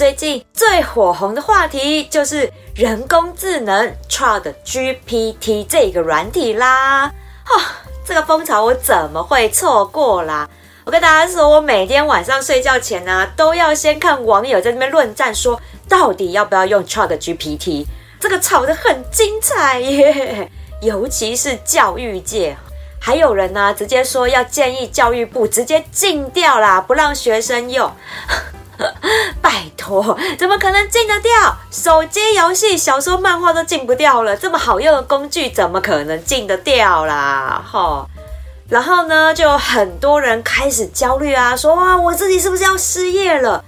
最近最火红的话题就是人工智能 Chat GPT 这个软体啦！啊，这个风潮我怎么会错过啦？我跟大家说，我每天晚上睡觉前呢，都要先看网友在那边论战，说到底要不要用 Chat GPT，这个吵得很精彩耶！尤其是教育界，还有人呢直接说要建议教育部直接禁掉啦，不让学生用。拜托，怎么可能禁得掉？手机游戏、小说、漫画都禁不掉了，这么好用的工具，怎么可能禁得掉啦？哈，然后呢，就有很多人开始焦虑啊，说哇，我自己是不是要失业了？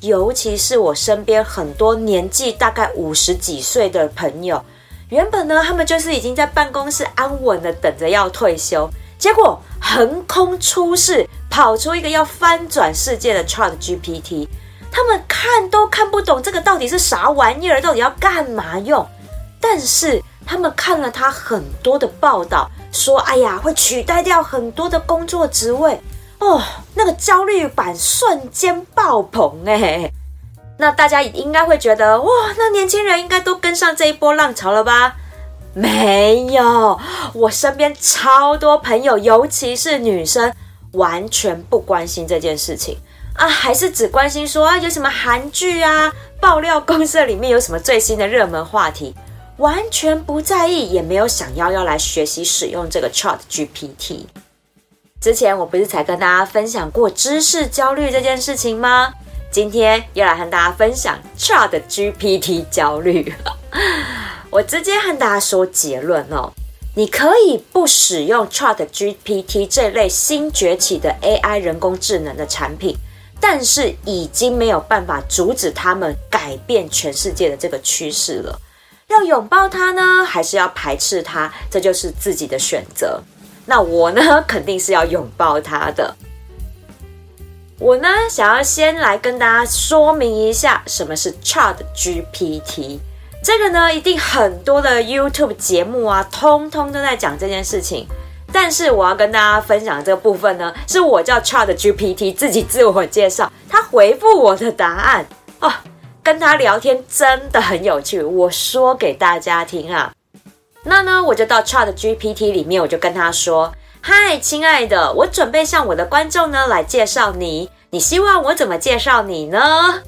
尤其是我身边很多年纪大概五十几岁的朋友，原本呢，他们就是已经在办公室安稳的等着要退休，结果横空出世。跑出一个要翻转世界的 Chat GPT，他们看都看不懂这个到底是啥玩意儿，到底要干嘛用？但是他们看了他很多的报道，说哎呀会取代掉很多的工作职位哦，那个焦虑感瞬间爆棚哎！那大家应该会觉得哇，那年轻人应该都跟上这一波浪潮了吧？没有，我身边超多朋友，尤其是女生。完全不关心这件事情啊，还是只关心说啊有什么韩剧啊，爆料公社里面有什么最新的热门话题，完全不在意，也没有想要要来学习使用这个 Chat GPT。之前我不是才跟大家分享过知识焦虑这件事情吗？今天又来和大家分享 Chat GPT 焦虑。我直接和大家说结论哦。你可以不使用 Chat GPT 这类新崛起的 AI 人工智能的产品，但是已经没有办法阻止他们改变全世界的这个趋势了。要拥抱它呢，还是要排斥它？这就是自己的选择。那我呢，肯定是要拥抱它的。我呢，想要先来跟大家说明一下什么是 Chat GPT。这个呢，一定很多的 YouTube 节目啊，通通都在讲这件事情。但是我要跟大家分享这个部分呢，是我叫 Chat GPT 自己自我介绍，他回复我的答案哦，跟他聊天真的很有趣。我说给大家听啊，那呢，我就到 Chat GPT 里面，我就跟他说：“嗨，亲爱的，我准备向我的观众呢来介绍你，你希望我怎么介绍你呢？”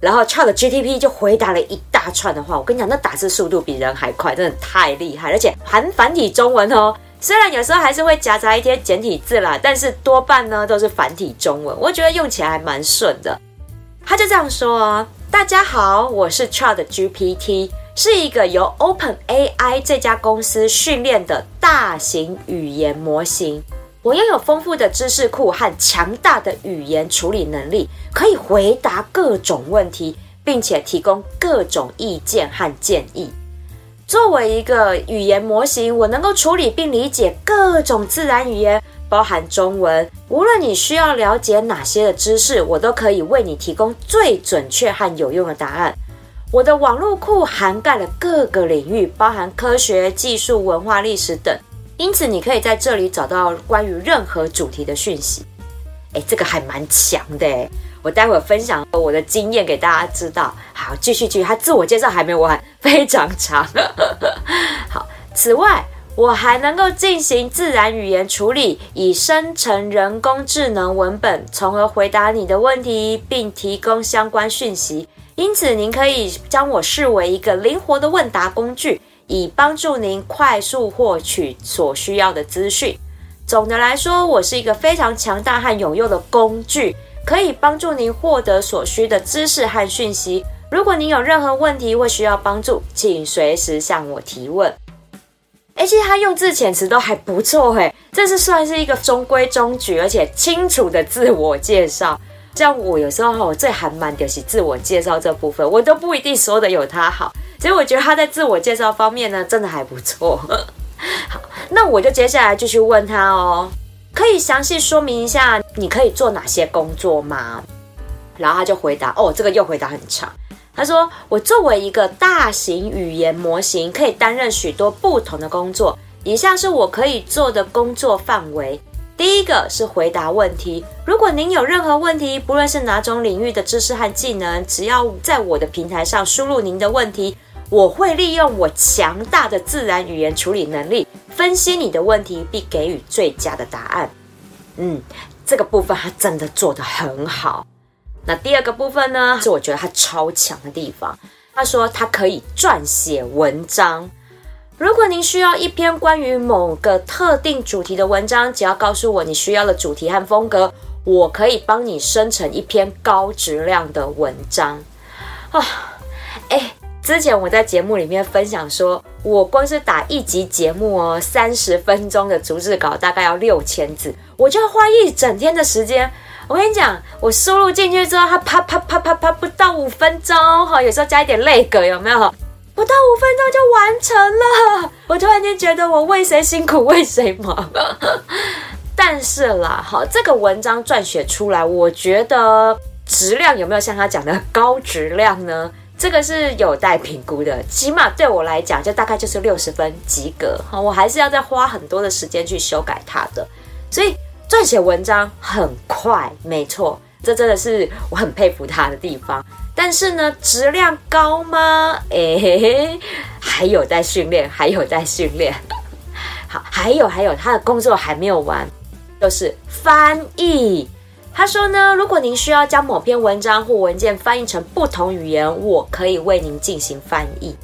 然后 Chat GPT 就回答了一大串的话，我跟你讲，那打字速度比人还快，真的太厉害，而且含繁体中文哦。虽然有时候还是会夹杂一些简体字啦，但是多半呢都是繁体中文，我觉得用起来还蛮顺的。他就这样说：“大家好，我是 Chat GPT，是一个由 Open AI 这家公司训练的大型语言模型。”我拥有丰富的知识库和强大的语言处理能力，可以回答各种问题，并且提供各种意见和建议。作为一个语言模型，我能够处理并理解各种自然语言，包含中文。无论你需要了解哪些的知识，我都可以为你提供最准确和有用的答案。我的网络库涵盖了各个领域，包含科学、技术、文化、历史等。因此，你可以在这里找到关于任何主题的讯息。哎，这个还蛮强的哎！我待会分享我的经验给大家知道。好，继续继续，他自我介绍还没完，非常长。好，此外，我还能够进行自然语言处理，以生成人工智能文本，从而回答你的问题，并提供相关讯息。因此，您可以将我视为一个灵活的问答工具。以帮助您快速获取所需要的资讯。总的来说，我是一个非常强大和有用的工具，可以帮助您获得所需的知识和讯息。如果您有任何问题或需要帮助，请随时向我提问。而且他用字遣词都还不错，嘿，这是算是一个中规中矩而且清楚的自我介绍。像我有时候，我最还蛮就是自我介绍这部分，我都不一定说的有他好。所以我觉得他在自我介绍方面呢，真的还不错。好，那我就接下来继续问他哦，可以详细说明一下你可以做哪些工作吗？然后他就回答，哦，这个又回答很长。他说，我作为一个大型语言模型，可以担任许多不同的工作。以下是我可以做的工作范围。第一个是回答问题。如果您有任何问题，不论是哪种领域的知识和技能，只要在我的平台上输入您的问题，我会利用我强大的自然语言处理能力，分析你的问题，并给予最佳的答案。嗯，这个部分他真的做得很好。那第二个部分呢，是我觉得他超强的地方。他说他可以撰写文章。如果您需要一篇关于某个特定主题的文章，只要告诉我你需要的主题和风格，我可以帮你生成一篇高质量的文章。啊，哎，之前我在节目里面分享说，我光是打一集节目哦，三十分钟的逐字稿大概要六千字，我就要花一整天的时间。我跟你讲，我输入进去之后，它啪啪啪啪啪，不到五分钟哈，有时候加一点泪格，有没有？不到五分钟就完成了，我突然间觉得我为谁辛苦为谁忙。但是啦，哈，这个文章撰写出来，我觉得质量有没有像他讲的高质量呢？这个是有待评估的。起码对我来讲，就大概就是六十分及格。好，我还是要再花很多的时间去修改它的。所以撰写文章很快，没错，这真的是我很佩服他的地方。但是呢，质量高吗？哎，还有在训练，还有在训练。好，还有还有，他的工作还没有完，就是翻译。他说呢，如果您需要将某篇文章或文件翻译成不同语言，我可以为您进行翻译。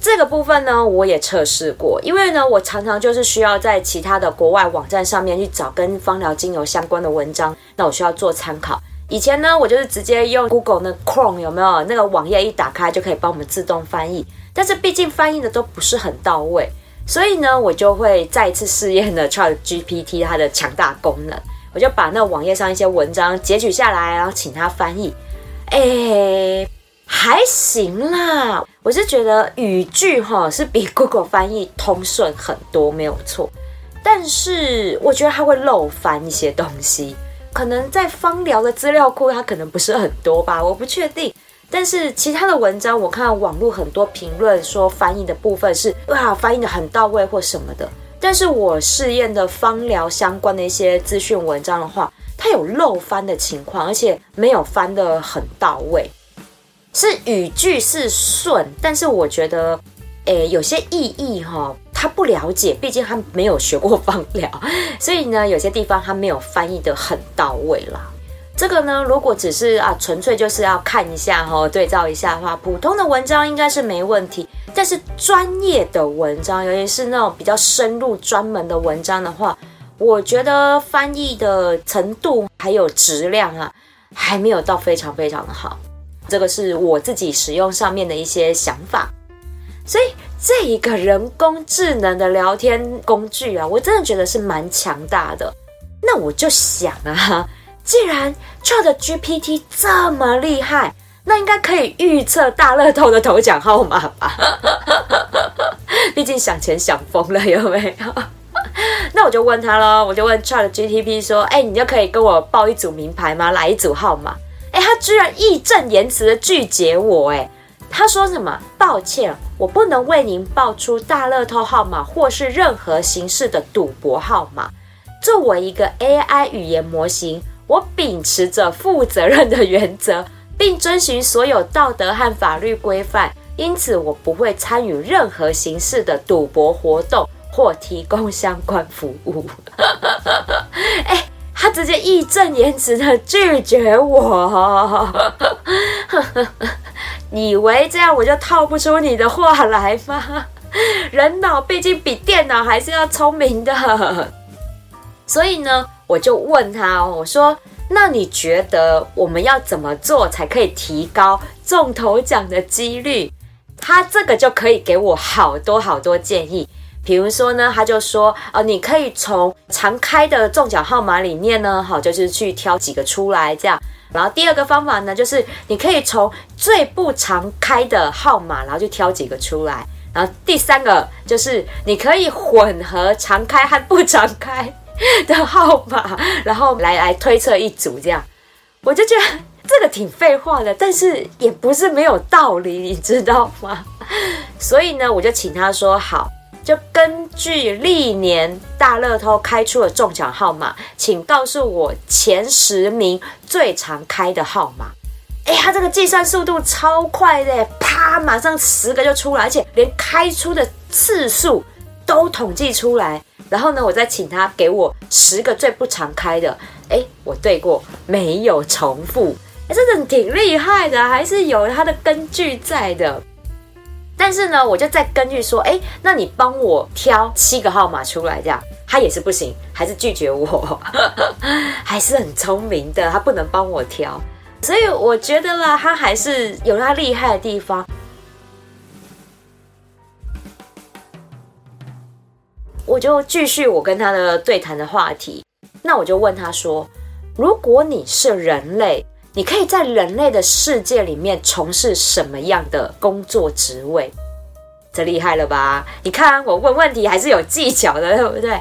这个部分呢，我也测试过，因为呢，我常常就是需要在其他的国外网站上面去找跟芳疗精油相关的文章，那我需要做参考。以前呢，我就是直接用 Google 那 Chrome 有没有那个网页一打开就可以帮我们自动翻译，但是毕竟翻译的都不是很到位，所以呢，我就会再一次试验了 Chat GPT 它的强大功能，我就把那网页上一些文章截取下来，然后请他翻译，哎，还行啦，我是觉得语句哈是比 Google 翻译通顺很多，没有错，但是我觉得它会漏翻一些东西。可能在芳疗的资料库，它可能不是很多吧，我不确定。但是其他的文章，我看到网络很多评论说翻译的部分是哇，翻译的很到位或什么的。但是我试验的芳疗相关的一些资讯文章的话，它有漏翻的情况，而且没有翻的很到位，是语句是顺，但是我觉得，诶，有些意义哈。他不了解，毕竟他没有学过芳疗，所以呢，有些地方他没有翻译的很到位啦。这个呢，如果只是啊，纯粹就是要看一下哈，对照一下的话，普通的文章应该是没问题。但是专业的文章，尤其是那种比较深入、专门的文章的话，我觉得翻译的程度还有质量啊，还没有到非常非常的好。这个是我自己使用上面的一些想法，所以。这一个人工智能的聊天工具啊，我真的觉得是蛮强大的。那我就想啊，既然 Chat GPT 这么厉害，那应该可以预测大乐透的头奖号码吧？毕竟想钱想疯了，有没有？那我就问他喽，我就问 Chat GPT 说：“哎，你就可以跟我报一组名牌吗？来一组号码？”哎，他居然义正言辞的拒绝我，哎。他说什么？抱歉，我不能为您报出大乐透号码或是任何形式的赌博号码。作为一个 AI 语言模型，我秉持着负责任的原则，并遵循所有道德和法律规范，因此我不会参与任何形式的赌博活动或提供相关服务。哎，他直接义正言辞的拒绝我。以为这样我就套不出你的话来吗？人脑毕竟比电脑还是要聪明的，所以呢，我就问他，我说：“那你觉得我们要怎么做才可以提高中头奖的几率？”他这个就可以给我好多好多建议。比如说呢，他就说：“呃，你可以从常开的中奖号码里面呢，好，就是去挑几个出来，这样。”然后第二个方法呢，就是你可以从最不常开的号码，然后就挑几个出来。然后第三个就是你可以混合常开和不常开 的号码，然后来来推测一组这样。我就觉得这个挺废话的，但是也不是没有道理，你知道吗？所以呢，我就请他说好。就根据历年大乐透开出的中奖号码，请告诉我前十名最常开的号码。哎，他这个计算速度超快的，啪，马上十个就出来，而且连开出的次数都统计出来。然后呢，我再请他给我十个最不常开的。哎，我对过，没有重复。哎，这的挺厉害的，还是有他的根据在的。但是呢，我就再根据说，哎，那你帮我挑七个号码出来，这样他也是不行，还是拒绝我，还是很聪明的，他不能帮我挑，所以我觉得啦，他还是有他厉害的地方。我就继续我跟他的对谈的话题，那我就问他说，如果你是人类。你可以在人类的世界里面从事什么样的工作职位？这厉害了吧？你看我问问题还是有技巧的，对不对？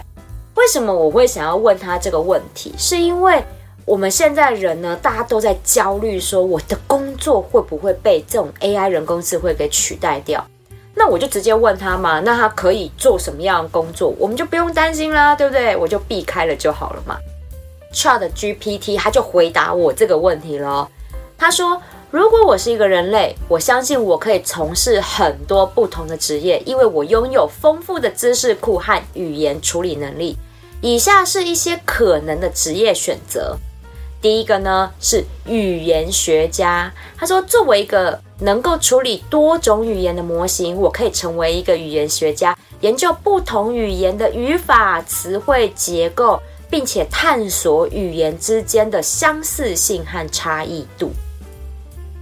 为什么我会想要问他这个问题？是因为我们现在人呢，大家都在焦虑，说我的工作会不会被这种 AI 人工智慧给取代掉？那我就直接问他嘛，那他可以做什么样的工作？我们就不用担心啦，对不对？我就避开了就好了嘛。Chat GPT，他就回答我这个问题了。他说：“如果我是一个人类，我相信我可以从事很多不同的职业，因为我拥有丰富的知识库和语言处理能力。以下是一些可能的职业选择。第一个呢是语言学家。他说，作为一个能够处理多种语言的模型，我可以成为一个语言学家，研究不同语言的语法、词汇结构。”并且探索语言之间的相似性和差异度，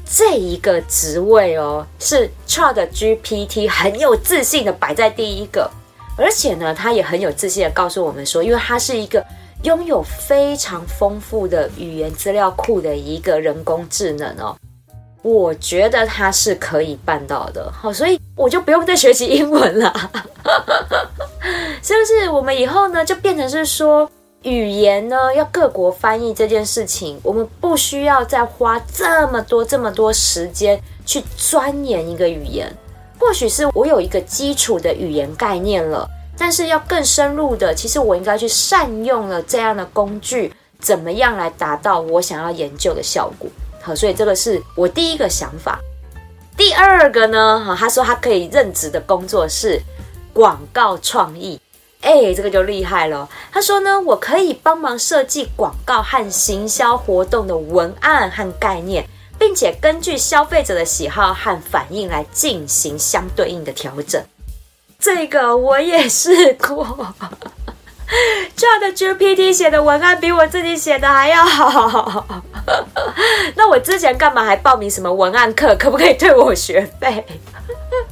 这一个职位哦，是 Chat GPT 很有自信的摆在第一个，而且呢，他也很有自信的告诉我们说，因为他是一个拥有非常丰富的语言资料库的一个人工智能哦，我觉得它是可以办到的，好，所以我就不用再学习英文了，是不是？我们以后呢，就变成是说。语言呢，要各国翻译这件事情，我们不需要再花这么多这么多时间去钻研一个语言。或许是我有一个基础的语言概念了，但是要更深入的，其实我应该去善用了这样的工具，怎么样来达到我想要研究的效果？好，所以这个是我第一个想法。第二个呢，哈，他说他可以任职的工作是广告创意。哎，这个就厉害了。他说呢，我可以帮忙设计广告和行销活动的文案和概念，并且根据消费者的喜好和反应来进行相对应的调整。这个我也试过，这样的 GPT 写的文案比我自己写的还要好。那我之前干嘛还报名什么文案课？可不可以退我学费？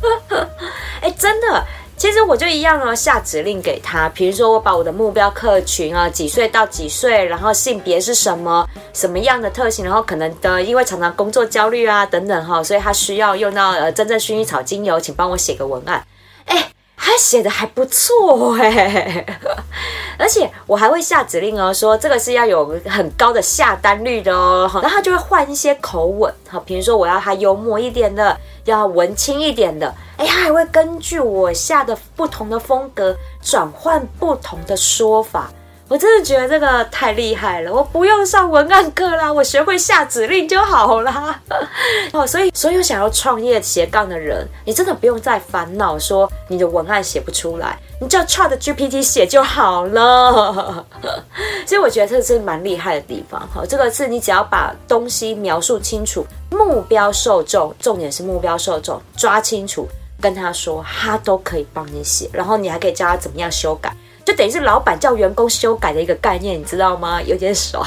哎，真的。其实我就一样哦，下指令给他，比如说我把我的目标客群啊，几岁到几岁，然后性别是什么，什么样的特性，然后可能的因为常常工作焦虑啊等等哈，所以他需要用到呃真正薰衣草精油，请帮我写个文案。哎，他写的还不错哎，而且我还会下指令哦，说这个是要有很高的下单率的哦，然后他就会换一些口吻，好，比如说我要他幽默一点的，要文青一点的。哎，他还会根据我下的不同的风格转换不同的说法，我真的觉得这个太厉害了。我不用上文案课啦，我学会下指令就好啦。哦，所以所有想要创业斜杠的人，你真的不用再烦恼说你的文案写不出来，你叫 Chat GPT 写就好了。所以我觉得这是蛮厉害的地方。哈，这个是你只要把东西描述清楚，目标受众，重点是目标受众抓清楚。跟他说，他都可以帮你写，然后你还可以教他怎么样修改，就等于是老板叫员工修改的一个概念，你知道吗？有点爽。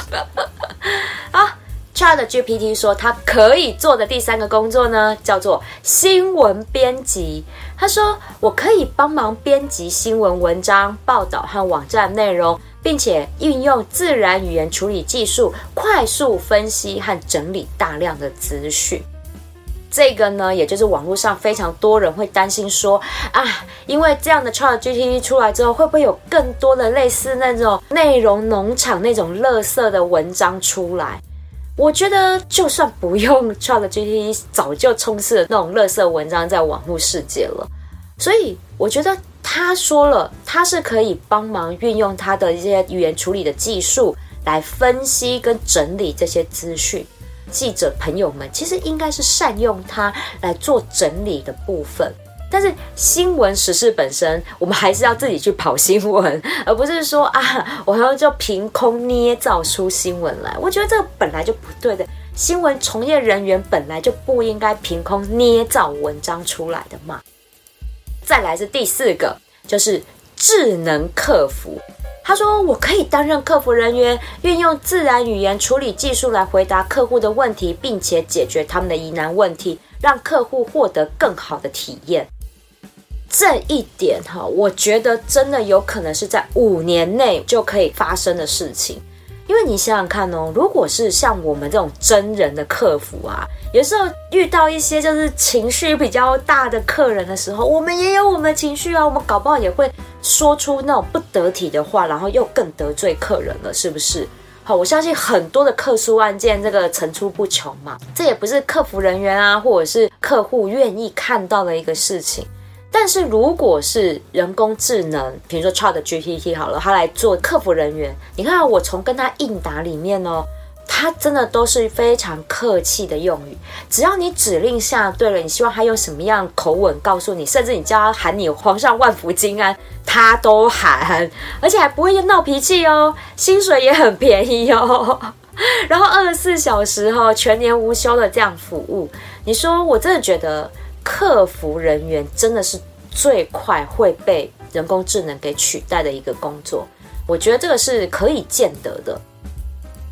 啊，Chat GPT 说他可以做的第三个工作呢，叫做新闻编辑。他说，我可以帮忙编辑新闻文章、报道和网站内容。并且运用自然语言处理技术，快速分析和整理大量的资讯。这个呢，也就是网络上非常多人会担心说啊，因为这样的 Chat GPT 出来之后，会不会有更多的类似那种内容农场那种垃圾的文章出来？我觉得就算不用 Chat GPT，早就充斥了那种垃圾文章在网络世界了。所以我觉得他说了，他是可以帮忙运用他的一些语言处理的技术来分析跟整理这些资讯。记者朋友们，其实应该是善用它来做整理的部分。但是新闻时事本身，我们还是要自己去跑新闻，而不是说啊，我要就凭空捏造出新闻来。我觉得这个本来就不对的。新闻从业人员本来就不应该凭空捏造文章出来的嘛。再来是第四个，就是智能客服。他说：“我可以担任客服人员，运用自然语言处理技术来回答客户的问题，并且解决他们的疑难问题，让客户获得更好的体验。这一点哈，我觉得真的有可能是在五年内就可以发生的事情。”因为你想想看哦，如果是像我们这种真人的客服啊，有时候遇到一些就是情绪比较大的客人的时候，我们也有我们的情绪啊，我们搞不好也会说出那种不得体的话，然后又更得罪客人了，是不是？好，我相信很多的客诉案件这个层出不穷嘛，这也不是客服人员啊，或者是客户愿意看到的一个事情。但是如果是人工智能，比如说 Chat GPT 好了，他来做客服人员，你看我从跟他应答里面哦，他真的都是非常客气的用语，只要你指令下对了，你希望他用什么样口吻告诉你，甚至你叫他喊你皇上万福金安，他都喊，而且还不会闹脾气哦，薪水也很便宜哦，然后二十四小时哈全年无休的这样服务，你说我真的觉得。客服人员真的是最快会被人工智能给取代的一个工作，我觉得这个是可以见得的。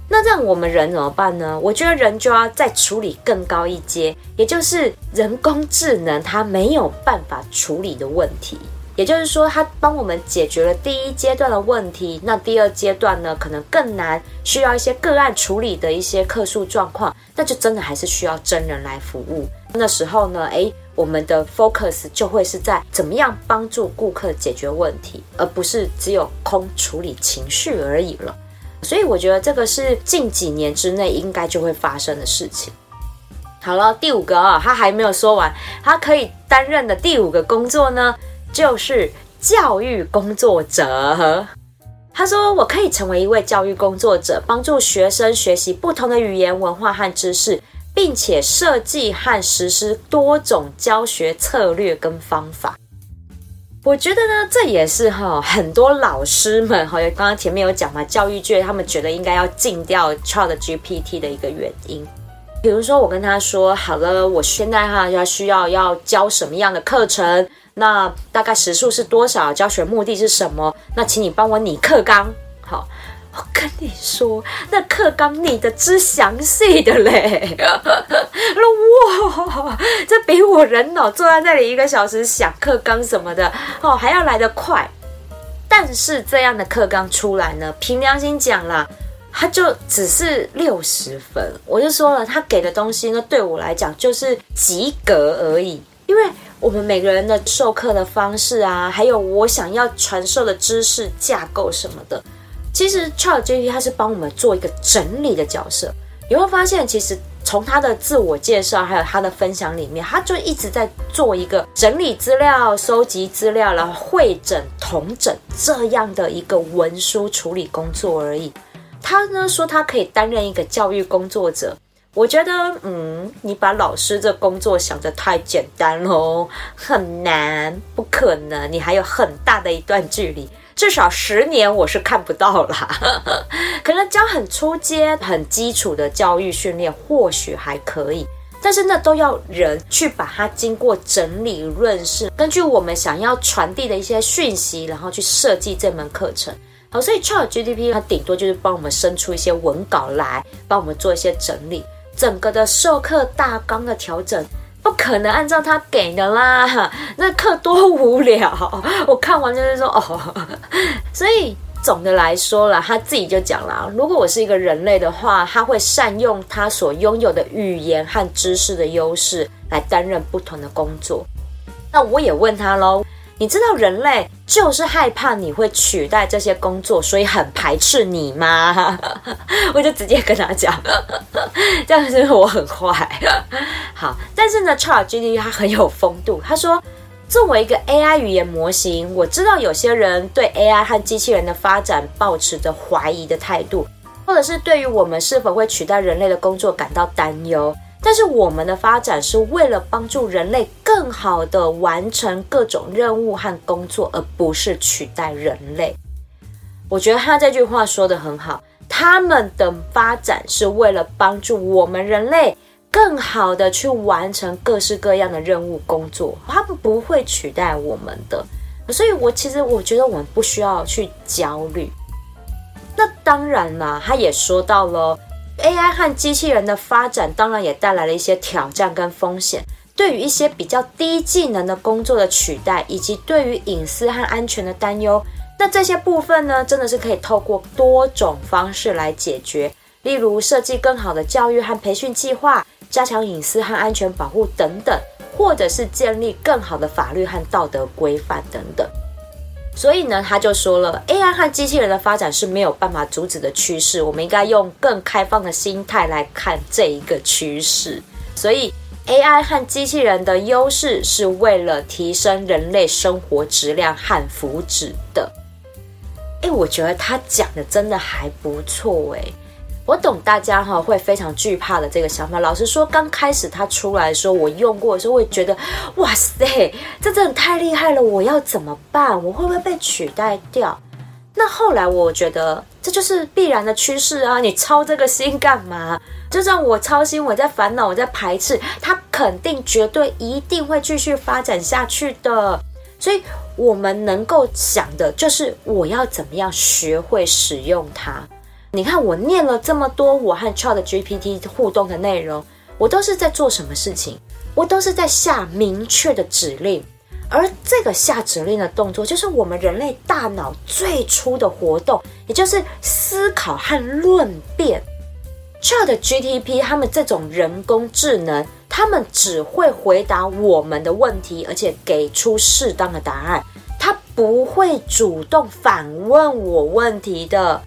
那这样我们人怎么办呢？我觉得人就要再处理更高一阶，也就是人工智能它没有办法处理的问题。也就是说，它帮我们解决了第一阶段的问题，那第二阶段呢，可能更难，需要一些个案处理的一些客诉状况，那就真的还是需要真人来服务。那时候呢，诶，我们的 focus 就会是在怎么样帮助顾客解决问题，而不是只有空处理情绪而已了。所以我觉得这个是近几年之内应该就会发生的事情。好了，第五个啊，他还没有说完，他可以担任的第五个工作呢。就是教育工作者，他说：“我可以成为一位教育工作者，帮助学生学习不同的语言、文化和知识，并且设计和实施多种教学策略跟方法。”我觉得呢，这也是哈很多老师们哈，刚刚前面有讲嘛，教育界他们觉得应该要禁掉 Chat GPT 的一个原因。比如说，我跟他说：“好了，我现在哈要需要要教什么样的课程？”那大概时数是多少？教学目的是什么？那请你帮我拟课纲。好，我跟你说，那课纲拟的之详细的嘞。哇，这比我人脑坐在那里一个小时想课纲什么的哦还要来得快。但是这样的课纲出来呢，凭良心讲啦，他就只是六十分。我就说了，他给的东西呢，对我来讲就是及格而已，因为。我们每个人的授课的方式啊，还有我想要传授的知识架构什么的，其实 ChatGPT 它是帮我们做一个整理的角色。你会发现，其实从他的自我介绍还有他的分享里面，他就一直在做一个整理资料、收集资料，然后会诊、同整这样的一个文书处理工作而已。他呢说，他可以担任一个教育工作者。我觉得，嗯，你把老师这工作想得太简单喽，很难，不可能，你还有很大的一段距离，至少十年我是看不到啦。可能教很初阶、很基础的教育训练或许还可以，但是那都要人去把它经过整理润饰，根据我们想要传递的一些讯息，然后去设计这门课程。好，所以 Chat GDP 它顶多就是帮我们生出一些文稿来，帮我们做一些整理。整个的授课大纲的调整，不可能按照他给的啦，那课多无聊。我看完就是说哦，所以总的来说啦，他自己就讲了，如果我是一个人类的话，他会善用他所拥有的语言和知识的优势来担任不同的工作。那我也问他喽，你知道人类就是害怕你会取代这些工作，所以很排斥你吗？我就直接跟他讲，这样是我很坏。好，但是呢，ChatGPT 它很有风度，他说。作为一个 AI 语言模型，我知道有些人对 AI 和机器人的发展保持着怀疑的态度，或者是对于我们是否会取代人类的工作感到担忧。但是我们的发展是为了帮助人类更好的完成各种任务和工作，而不是取代人类。我觉得他这句话说的很好，他们的发展是为了帮助我们人类。更好的去完成各式各样的任务工作，他们不会取代我们的，所以我其实我觉得我们不需要去焦虑。那当然啦，他也说到了 AI 和机器人的发展，当然也带来了一些挑战跟风险。对于一些比较低技能的工作的取代，以及对于隐私和安全的担忧，那这些部分呢，真的是可以透过多种方式来解决，例如设计更好的教育和培训计划。加强隐私和安全保护等等，或者是建立更好的法律和道德规范等等。所以呢，他就说了，AI 和机器人的发展是没有办法阻止的趋势，我们应该用更开放的心态来看这一个趋势。所以，AI 和机器人的优势是为了提升人类生活质量和福祉的。哎，我觉得他讲的真的还不错哎。我懂大家哈会非常惧怕的这个想法。老实说，刚开始它出来的时候，我用过的时候，会觉得哇塞，这真的太厉害了！我要怎么办？我会不会被取代掉？那后来我觉得这就是必然的趋势啊！你操这个心干嘛？就算我操心，我在烦恼，我在排斥，它肯定绝对一定会继续发展下去的。所以，我们能够想的就是我要怎么样学会使用它。你看，我念了这么多我和 Chat GPT 互动的内容，我都是在做什么事情？我都是在下明确的指令，而这个下指令的动作，就是我们人类大脑最初的活动，也就是思考和论辩。Chat GPT 他们这种人工智能，他们只会回答我们的问题，而且给出适当的答案，他不会主动反问我问题的。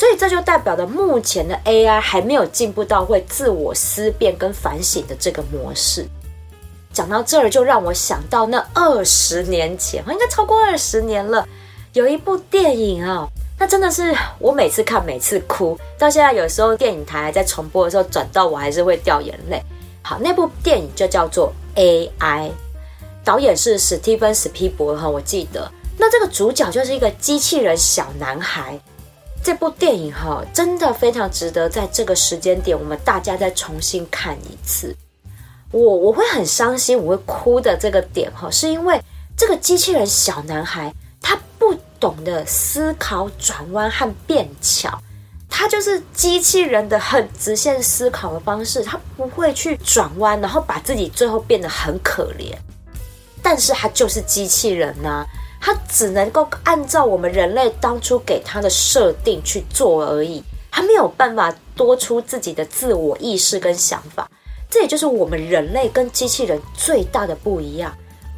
所以这就代表着目前的 AI 还没有进步到会自我思辨跟反省的这个模式。讲到这儿，就让我想到那二十年前，应该超过二十年了，有一部电影啊，那真的是我每次看每次哭，到现在有时候电影台在重播的时候转到我还是会掉眼泪。好，那部电影就叫做 AI，导演是史蒂芬史皮伯哈，我记得。那这个主角就是一个机器人小男孩。这部电影哈，真的非常值得在这个时间点，我们大家再重新看一次。我我会很伤心，我会哭的这个点哈，是因为这个机器人小男孩他不懂得思考转弯和变巧，他就是机器人的很直线思考的方式，他不会去转弯，然后把自己最后变得很可怜。但是他就是机器人呐。他只能够按照我们人类当初给他的设定去做而已，他没有办法多出自己的自我意识跟想法。这也就是我们人类跟机器人最大的不一样。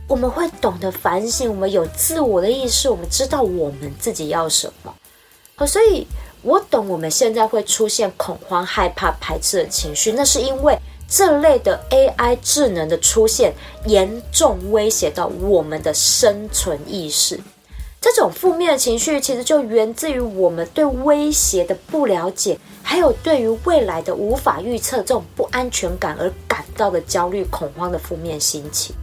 我们会懂得反省，我们有自我的意识，我们知道我们自己要什么。好，所以我懂我们现在会出现恐慌、害怕、排斥的情绪，那是因为。这类的 AI 智能的出现，严重威胁到我们的生存意识。这种负面的情绪，其实就源自于我们对威胁的不了解，还有对于未来的无法预测这种不安全感而感到的焦虑、恐慌的负面心情。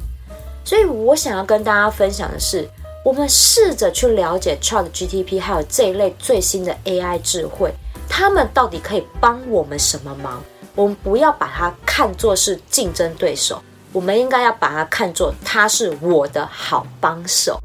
所以我想要跟大家分享的是，我们试着去了解 ChatGTP 还有这一类最新的 AI 智慧，他们到底可以帮我们什么忙？我们不要把它看作是竞争对手，我们应该要把它看作他是我的好帮手。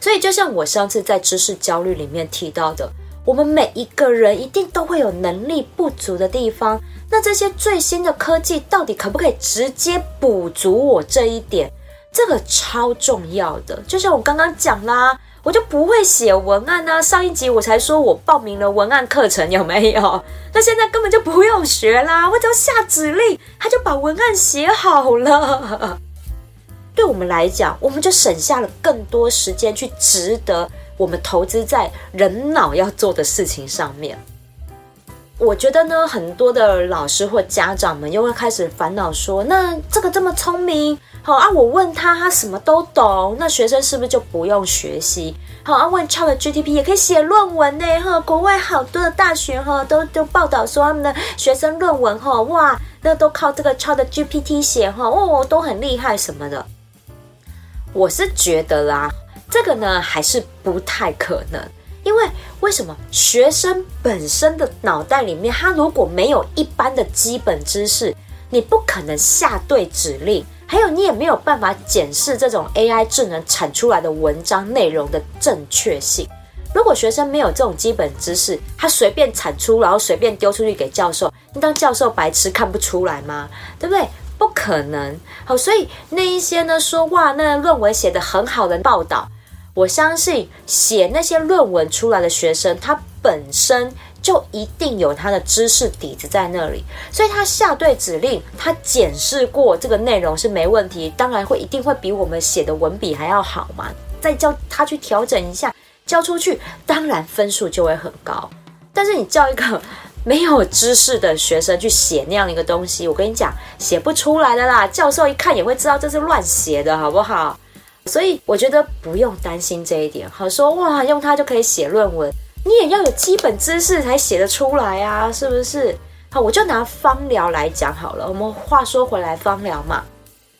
所以，就像我上次在知识焦虑里面提到的，我们每一个人一定都会有能力不足的地方。那这些最新的科技到底可不可以直接补足我这一点？这个超重要的。就像我刚刚讲啦。我就不会写文案呢。上一集我才说我报名了文案课程，有没有？那现在根本就不用学啦，我只要下指令，他就把文案写好了。对我们来讲，我们就省下了更多时间去值得我们投资在人脑要做的事情上面。我觉得呢，很多的老师或家长们又会开始烦恼说：“那这个这么聪明，好啊，我问他，他什么都懂，那学生是不是就不用学习？好啊，问 Chat GTP 也可以写论文呢，哈，国外好多的大学哈都都报道说他们的学生论文哈，哇，那都靠这个 Chat GPT 写哈，哦，都很厉害什么的。我是觉得啦，这个呢还是不太可能。”因为为什么学生本身的脑袋里面，他如果没有一般的基本知识，你不可能下对指令，还有你也没有办法检视这种 AI 智能产出来的文章内容的正确性。如果学生没有这种基本知识，他随便产出，然后随便丢出去给教授，你当教授白痴看不出来吗？对不对？不可能。好，所以那一些呢说哇，那论文写得很好的报道。我相信写那些论文出来的学生，他本身就一定有他的知识底子在那里，所以他下对指令，他检视过这个内容是没问题，当然会一定会比我们写的文笔还要好嘛。再叫他去调整一下，交出去，当然分数就会很高。但是你叫一个没有知识的学生去写那样的一个东西，我跟你讲，写不出来的啦。教授一看也会知道这是乱写的，好不好？所以我觉得不用担心这一点。好说哇，用它就可以写论文，你也要有基本知识才写得出来啊，是不是？好，我就拿芳疗来讲好了。我们话说回来，芳疗嘛，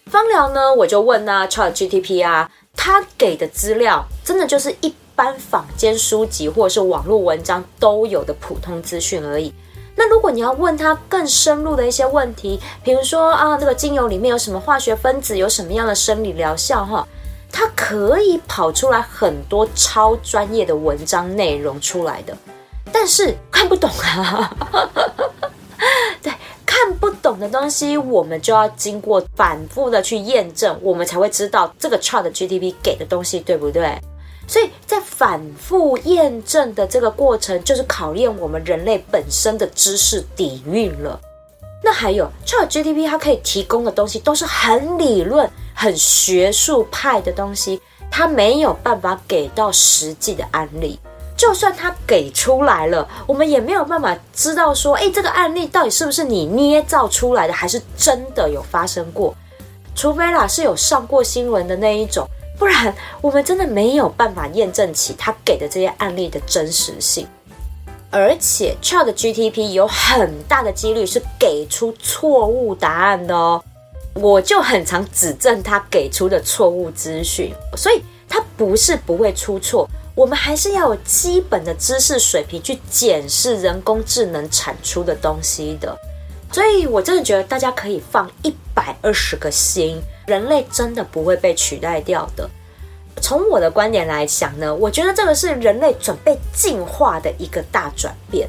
芳疗呢，我就问啊，Chat GTP 啊，他给的资料真的就是一般坊间书籍或者是网络文章都有的普通资讯而已。那如果你要问他更深入的一些问题，比如说啊，这个精油里面有什么化学分子，有什么样的生理疗效，哈。它可以跑出来很多超专业的文章内容出来的，但是看不懂啊。对，看不懂的东西，我们就要经过反复的去验证，我们才会知道这个 Chat GTP 给的东西对不对。所以在反复验证的这个过程，就是考验我们人类本身的知识底蕴了。那还有 Chat GTP，它可以提供的东西都是很理论。很学术派的东西，他没有办法给到实际的案例。就算他给出来了，我们也没有办法知道说，哎，这个案例到底是不是你捏造出来的，还是真的有发生过？除非啦是有上过新闻的那一种，不然我们真的没有办法验证起他给的这些案例的真实性。而且，Chat GTP 有很大的几率是给出错误答案的哦。我就很常指正他给出的错误资讯，所以他不是不会出错，我们还是要有基本的知识水平去检视人工智能产出的东西的。所以我真的觉得大家可以放一百二十个心，人类真的不会被取代掉的。从我的观点来讲呢，我觉得这个是人类准备进化的一个大转变。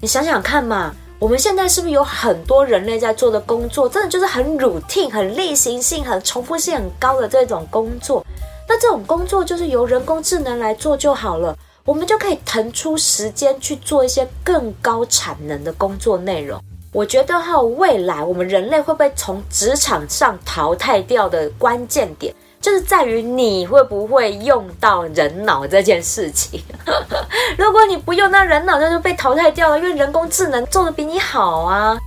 你想想看嘛。我们现在是不是有很多人类在做的工作，真的就是很 routine、很例行性、很重复性很高的这种工作？那这种工作就是由人工智能来做就好了，我们就可以腾出时间去做一些更高产能的工作内容。我觉得哈，未来我们人类会不会从职场上淘汰掉的关键点？就是在于你会不会用到人脑这件事情。如果你不用到人脑，那就被淘汰掉了，因为人工智能做的比你好啊。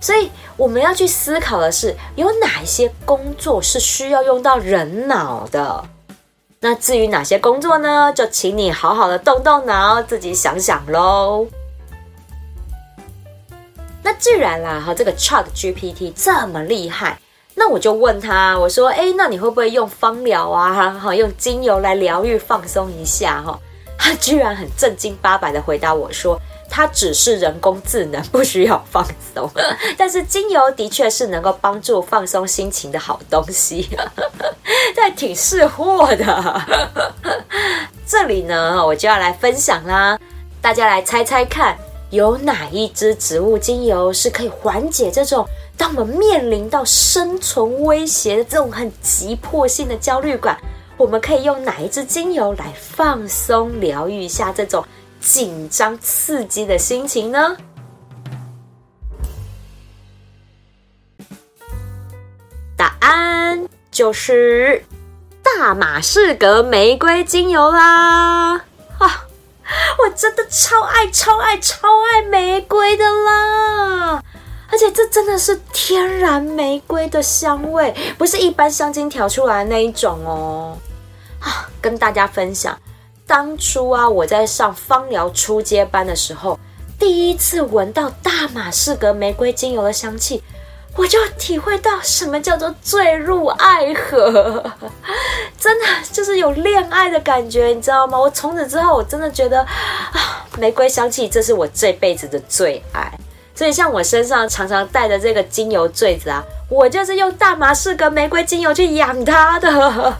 所以我们要去思考的是，有哪一些工作是需要用到人脑的？那至于哪些工作呢？就请你好好的动动脑，自己想想喽。那既然啦，哈，这个 Chat GPT 这么厉害。那我就问他，我说，哎，那你会不会用芳疗啊？哈，用精油来疗愈、放松一下？哈，他居然很正经八百的回答我说，它只是人工智能，不需要放松。但是精油的确是能够帮助放松心情的好东西，这挺识货的。这里呢，我就要来分享啦，大家来猜猜看，有哪一支植物精油是可以缓解这种？当我们面临到生存威胁的这种很急迫性的焦虑感，我们可以用哪一支精油来放松、疗愈一下这种紧张、刺激的心情呢？答案就是大马士革玫瑰精油啦！啊，我真的超爱、超爱、超爱玫瑰的啦！而且这真的是天然玫瑰的香味，不是一般香精调出来的那一种哦。啊，跟大家分享，当初啊，我在上芳疗初阶班的时候，第一次闻到大马士革玫瑰精油的香气，我就体会到什么叫做坠入爱河，真的就是有恋爱的感觉，你知道吗？我从此之后，我真的觉得啊，玫瑰香气，这是我这辈子的最爱。所以，像我身上常常带的这个精油坠子啊，我就是用大马士革玫瑰精油去养它的。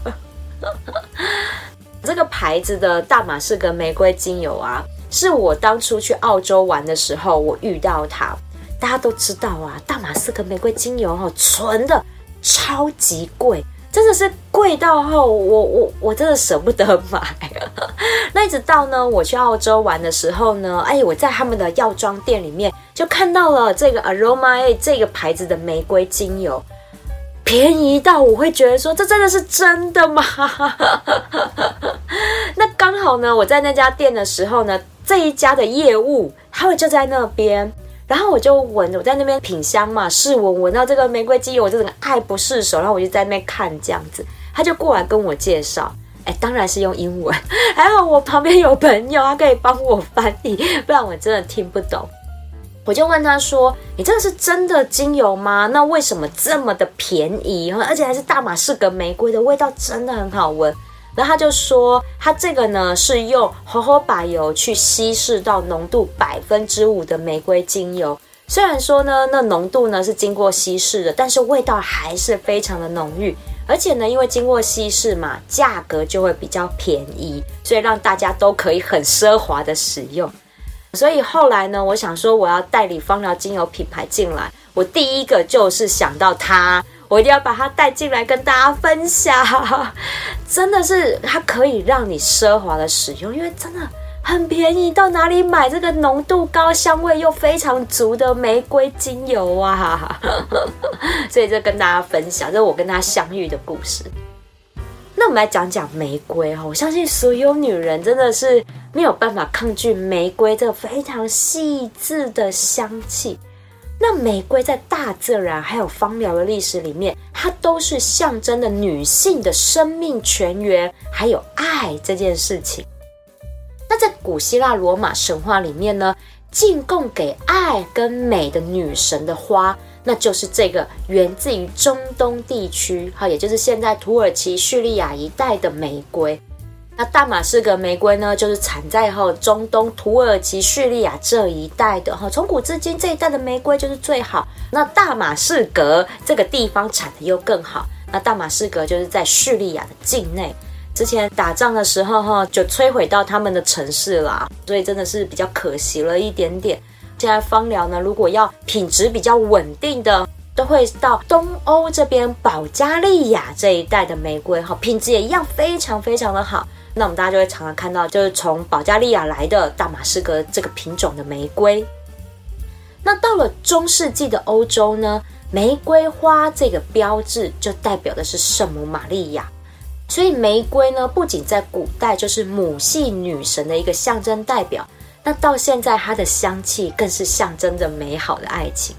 这个牌子的大马士革玫瑰精油啊，是我当初去澳洲玩的时候我遇到它。大家都知道啊，大马士革玫瑰精油哦，纯的超级贵。真的是贵到后，我我我真的舍不得买。那一直到呢，我去澳洲玩的时候呢，哎，我在他们的药妆店里面就看到了这个 Aroma 这个牌子的玫瑰精油，便宜到我会觉得说，这真的是真的吗？那刚好呢，我在那家店的时候呢，这一家的业务他们就在那边。然后我就闻，我在那边品香嘛，试闻，闻到这个玫瑰精油，我就整个爱不释手。然后我就在那边看这样子，他就过来跟我介绍，哎，当然是用英文，还好我旁边有朋友，他可以帮我翻译，不然我真的听不懂。我就问他说：“你这个是真的精油吗？那为什么这么的便宜？而且还是大马士革玫瑰的味道，真的很好闻。”然后他就说，他这个呢是用荷荷巴油去稀释到浓度百分之五的玫瑰精油。虽然说呢，那浓度呢是经过稀释的，但是味道还是非常的浓郁。而且呢，因为经过稀释嘛，价格就会比较便宜，所以让大家都可以很奢华的使用。所以后来呢，我想说我要代理芳疗精油品牌进来，我第一个就是想到它。我一定要把它带进来跟大家分享，真的是它可以让你奢华的使用，因为真的很便宜。到哪里买这个浓度高、香味又非常足的玫瑰精油啊？所以就跟大家分享，这是我跟他相遇的故事。那我们来讲讲玫瑰哈，我相信所有女人真的是没有办法抗拒玫瑰这个非常细致的香气。那玫瑰在大自然还有芳疗的历史里面，它都是象征的女性的生命泉源，还有爱这件事情。那在古希腊罗马神话里面呢，进贡给爱跟美的女神的花，那就是这个源自于中东地区，哈，也就是现在土耳其叙利亚一带的玫瑰。那大马士革玫瑰呢，就是产在哈中东土耳其叙利亚这一带的哈，从古至今这一带的玫瑰就是最好。那大马士革这个地方产的又更好。那大马士革就是在叙利亚的境内，之前打仗的时候哈，就摧毁到他们的城市啦，所以真的是比较可惜了一点点。现在芳疗呢，如果要品质比较稳定的，都会到东欧这边保加利亚这一带的玫瑰哈，品质也一样非常非常的好。那我们大家就会常常看到，就是从保加利亚来的大马士革这个品种的玫瑰。那到了中世纪的欧洲呢，玫瑰花这个标志就代表的是圣母玛利亚，所以玫瑰呢不仅在古代就是母系女神的一个象征代表，那到现在它的香气更是象征着美好的爱情。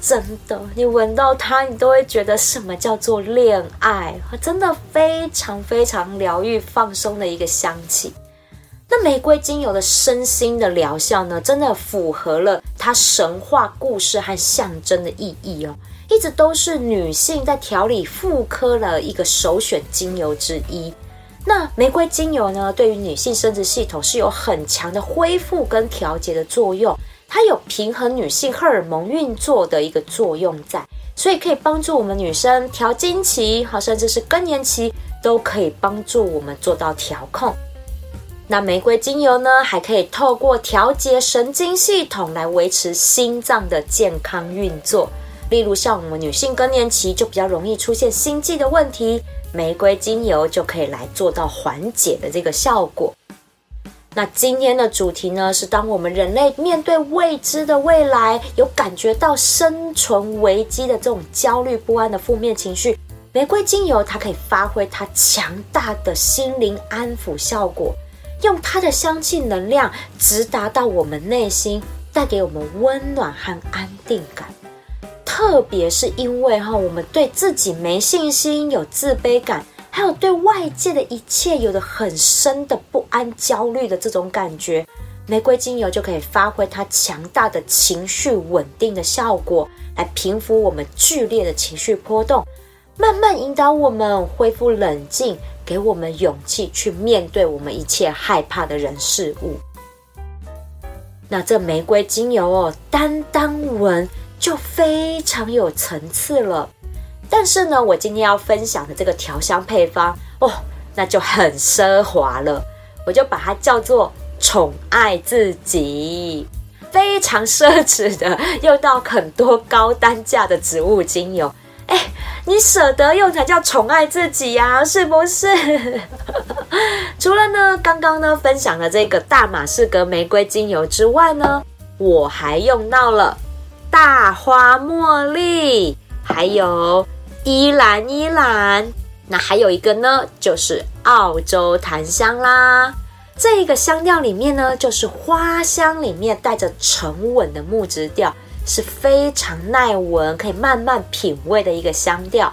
真的，你闻到它，你都会觉得什么叫做恋爱？真的非常非常疗愈、放松的一个香气。那玫瑰精油的身心的疗效呢，真的符合了它神话故事和象征的意义哦，一直都是女性在调理妇科的一个首选精油之一。那玫瑰精油呢，对于女性生殖系统是有很强的恢复跟调节的作用。它有平衡女性荷尔蒙运作的一个作用在，所以可以帮助我们女生调经期，好，甚至是更年期都可以帮助我们做到调控。那玫瑰精油呢，还可以透过调节神经系统来维持心脏的健康运作。例如像我们女性更年期就比较容易出现心悸的问题，玫瑰精油就可以来做到缓解的这个效果。那今天的主题呢，是当我们人类面对未知的未来，有感觉到生存危机的这种焦虑不安的负面情绪，玫瑰精油它可以发挥它强大的心灵安抚效果，用它的香气能量直达到我们内心，带给我们温暖和安定感。特别是因为哈，我们对自己没信心，有自卑感。还有对外界的一切有着很深的不安、焦虑的这种感觉，玫瑰精油就可以发挥它强大的情绪稳定的效果，来平复我们剧烈的情绪波动，慢慢引导我们恢复冷静，给我们勇气去面对我们一切害怕的人事物。那这玫瑰精油哦，单单闻就非常有层次了。但是呢，我今天要分享的这个调香配方哦，那就很奢华了。我就把它叫做宠爱自己，非常奢侈的，用到很多高单价的植物精油。哎，你舍得用才叫宠爱自己呀，是不是？除了呢，刚刚呢分享的这个大马士革玫瑰精油之外呢，我还用到了大花茉莉，还有。依兰依兰，那还有一个呢，就是澳洲檀香啦。这个香调里面呢，就是花香里面带着沉稳的木质调，是非常耐闻，可以慢慢品味的一个香调。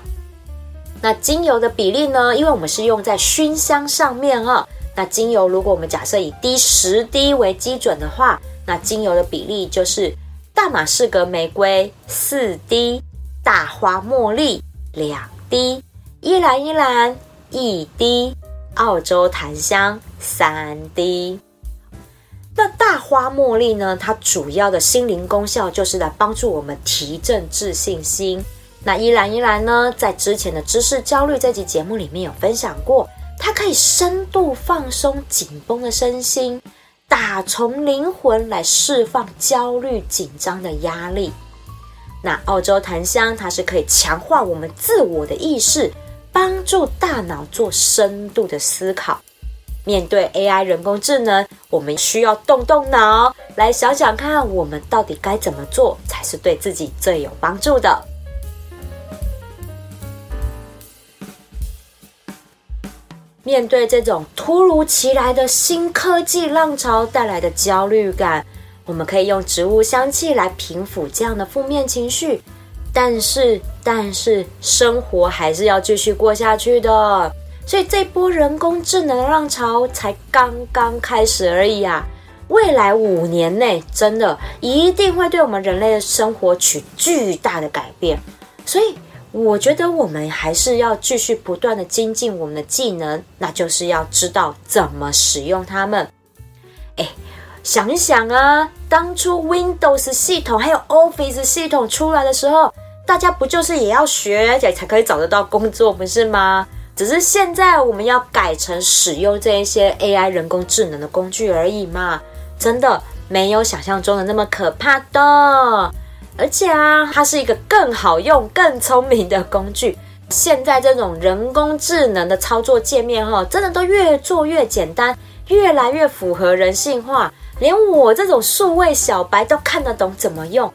那精油的比例呢？因为我们是用在熏香上面啊。那精油如果我们假设以滴十滴为基准的话，那精油的比例就是大马士革玫瑰四滴，大花茉莉。两滴依兰依兰一滴，澳洲檀香三滴。那大花茉莉呢？它主要的心灵功效就是来帮助我们提振自信心。那依兰依兰呢，在之前的知识焦虑这集节目里面有分享过，它可以深度放松紧绷的身心，打从灵魂来释放焦虑紧张的压力。那澳洲檀香，它是可以强化我们自我的意识，帮助大脑做深度的思考。面对 AI 人工智能，我们需要动动脑，来想想看，我们到底该怎么做才是对自己最有帮助的。面对这种突如其来的新科技浪潮带来的焦虑感。我们可以用植物香气来平抚这样的负面情绪，但是，但是生活还是要继续过下去的。所以这波人工智能浪潮才刚刚开始而已啊！未来五年内，真的一定会对我们人类的生活取巨大的改变。所以，我觉得我们还是要继续不断的精进我们的技能，那就是要知道怎么使用它们。哎。想一想啊，当初 Windows 系统还有 Office 系统出来的时候，大家不就是也要学才可以找得到工作，不是吗？只是现在我们要改成使用这一些 AI 人工智能的工具而已嘛，真的没有想象中的那么可怕的。而且啊，它是一个更好用、更聪明的工具。现在这种人工智能的操作界面哈，真的都越做越简单，越来越符合人性化。连我这种数位小白都看得懂怎么用，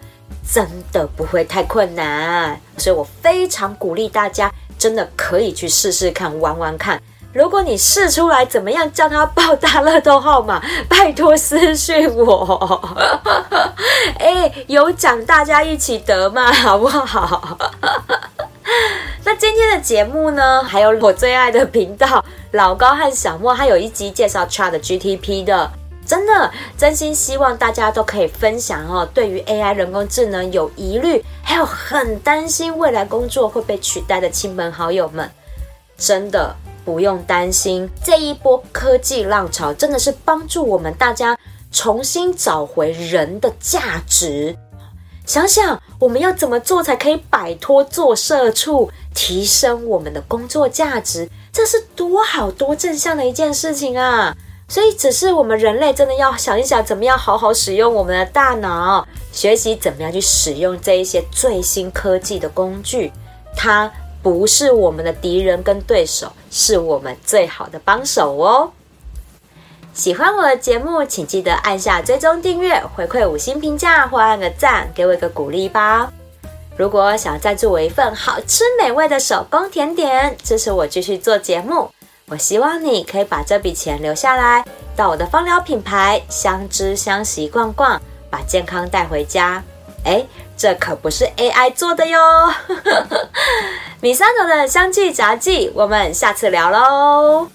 真的不会太困难，所以我非常鼓励大家，真的可以去试试看，玩玩看。如果你试出来怎么样，叫他报大乐透号码，拜托私讯我。哎，有奖大家一起得嘛，好不好？那今天的节目呢，还有我最爱的频道老高和小莫，还有一集介绍 Chat GTP 的。真的，真心希望大家都可以分享哦。对于 AI 人工智能有疑虑，还有很担心未来工作会被取代的亲朋好友们，真的不用担心。这一波科技浪潮真的是帮助我们大家重新找回人的价值。想想我们要怎么做才可以摆脱做社畜，提升我们的工作价值？这是多好多正向的一件事情啊！所以，只是我们人类真的要想一想，怎么样好好使用我们的大脑，学习怎么样去使用这一些最新科技的工具，它不是我们的敌人跟对手，是我们最好的帮手哦。喜欢我的节目，请记得按下追踪订阅，回馈五星评价或按个赞，给我一个鼓励吧。如果想赞助我一份好吃美味的手工甜点，支持我继续做节目，我希望你可以把这笔钱留下来，到我的芳疗品牌相知相惜逛逛，把健康带回家。哎，这可不是 AI 做的哟！米三朵的香记杂技，我们下次聊喽。